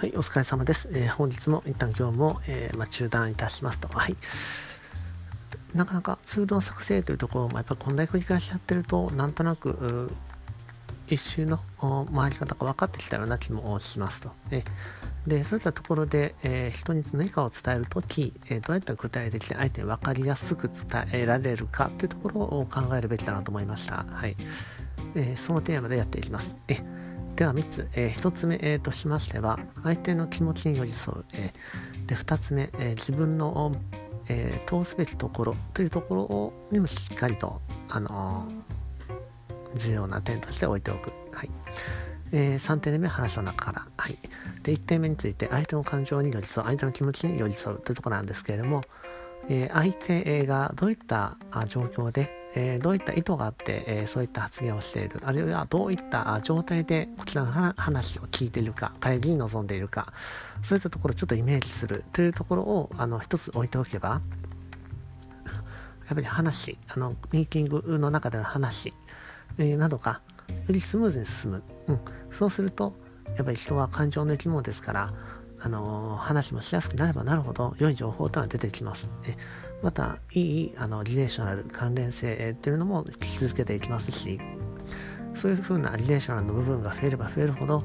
はい、お疲れ様です。えー、本日も一旦今日も、えー、まあ、中断いたしますと。はい。なかなかツールの作成というところもやっぱこんだけ繰り返しやってると、なんとなく、一周の回り方が分かってきたような気もしますと。えで、そういったところで、えー、人に何かを伝えるとき、えー、どうやったら具体的に相手に分かりやすく伝えられるかというところを考えるべきだなと思いました。はい。え、そのテーマでやっていきます。えでは3つ、えー、1つ目、えー、としましては相手の気持ちに寄り添う、えー、で2つ目、えー、自分の、えー、通すべきところというところをにもしっかりと、あの重要な点として置いておく、はい。えー、3点目話の中から、はい、で1点目について相手の感情に寄り添う相手の気持ちに寄り添うというところなんですけれども、えー、相手がどういった状況で、えー、どういった意図があって、えー、そういった発言をしている、あるいはどういった状態でこちらの話を聞いているか、会議に臨んでいるか、そういったところをちょっとイメージするというところをあの一つ置いておけば、やっぱり話、あのミーティングの中での話、えー、などがよりスムーズに進む。うん、そうすると、やっぱり人は感情の生き物ですから、あの話もしやすくなればなるほど良い情報というのは出てきます。えまた、いいあのリレーショナル関連性っていうのも引き続けていきますし、そういうふうなリレーショナルの部分が増えれば増えるほど、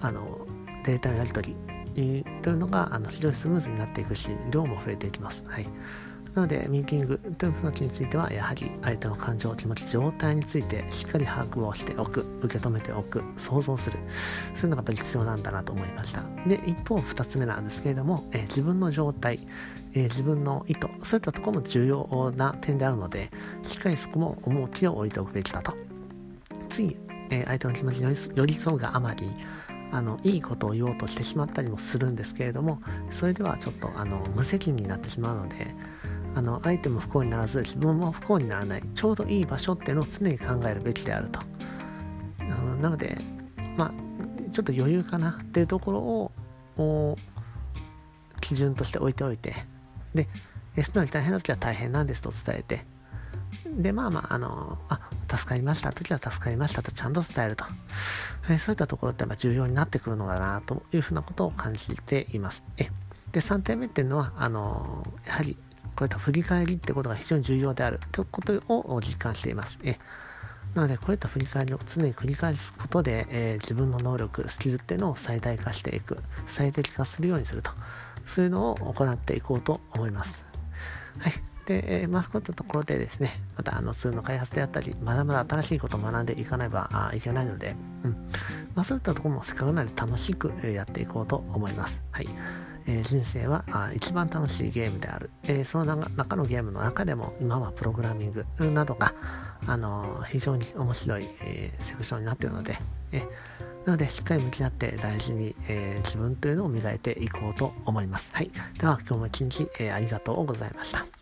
あのデータのやり取りというのがあの非常にスムーズになっていくし、量も増えていきます。はい。なので、ミーティングという形については、やはり相手の感情、気持ち、状態についてしっかり把握をしておく、受け止めておく、想像する、そういうのがやっぱり必要なんだなと思いました。で、一方、二つ目なんですけれども、えー、自分の状態、えー、自分の意図、そういったところも重要な点であるので、しっかりそこも重きを置いておくべきだと。次、えー、相手の気持ちに寄り添うがあまり、あのいいことを言おうとしてしまったりもするんですけれどもそれではちょっとあの無責任になってしまうのであの相手も不幸にならず自分も不幸にならないちょうどいい場所っていうのを常に考えるべきであると。なのでまあちょっと余裕かなっていうところを基準として置いておいて。で素直に大変な時は大変なんですと伝えて。でまあまああのあ助かりました時は助かりましたとちゃんと伝えると、えそういったところってやっぱ重要になってくるのだなというふうなことを感じています。えで3点目っていうのはあのやはりこういった振り返りってことが非常に重要であるということを実感しています。えなので、こういった振り返りを常に繰り返すことで、えー、自分の能力、スキルっていうのを最大化していく、最適化するようにすると、そういうのを行っていこうと思います。はい。で、えー、まあ、こういったところでですね、またあのツールの開発であったり、まだまだ新しいことを学んでいかねばいけないので、うん。まあ、そういったところもせっかくなので楽しくやっていこうと思います。はい。えー、人生はあ一番楽しいゲームである、えー、その中のゲームの中でも今はプログラミングなどが、あのー、非常に面白い、えセクションになっているので、えなのでしっかり向き合って大事に、え自分というのを磨いていこうと思います。はい。では今日も一日、えありがとうございました。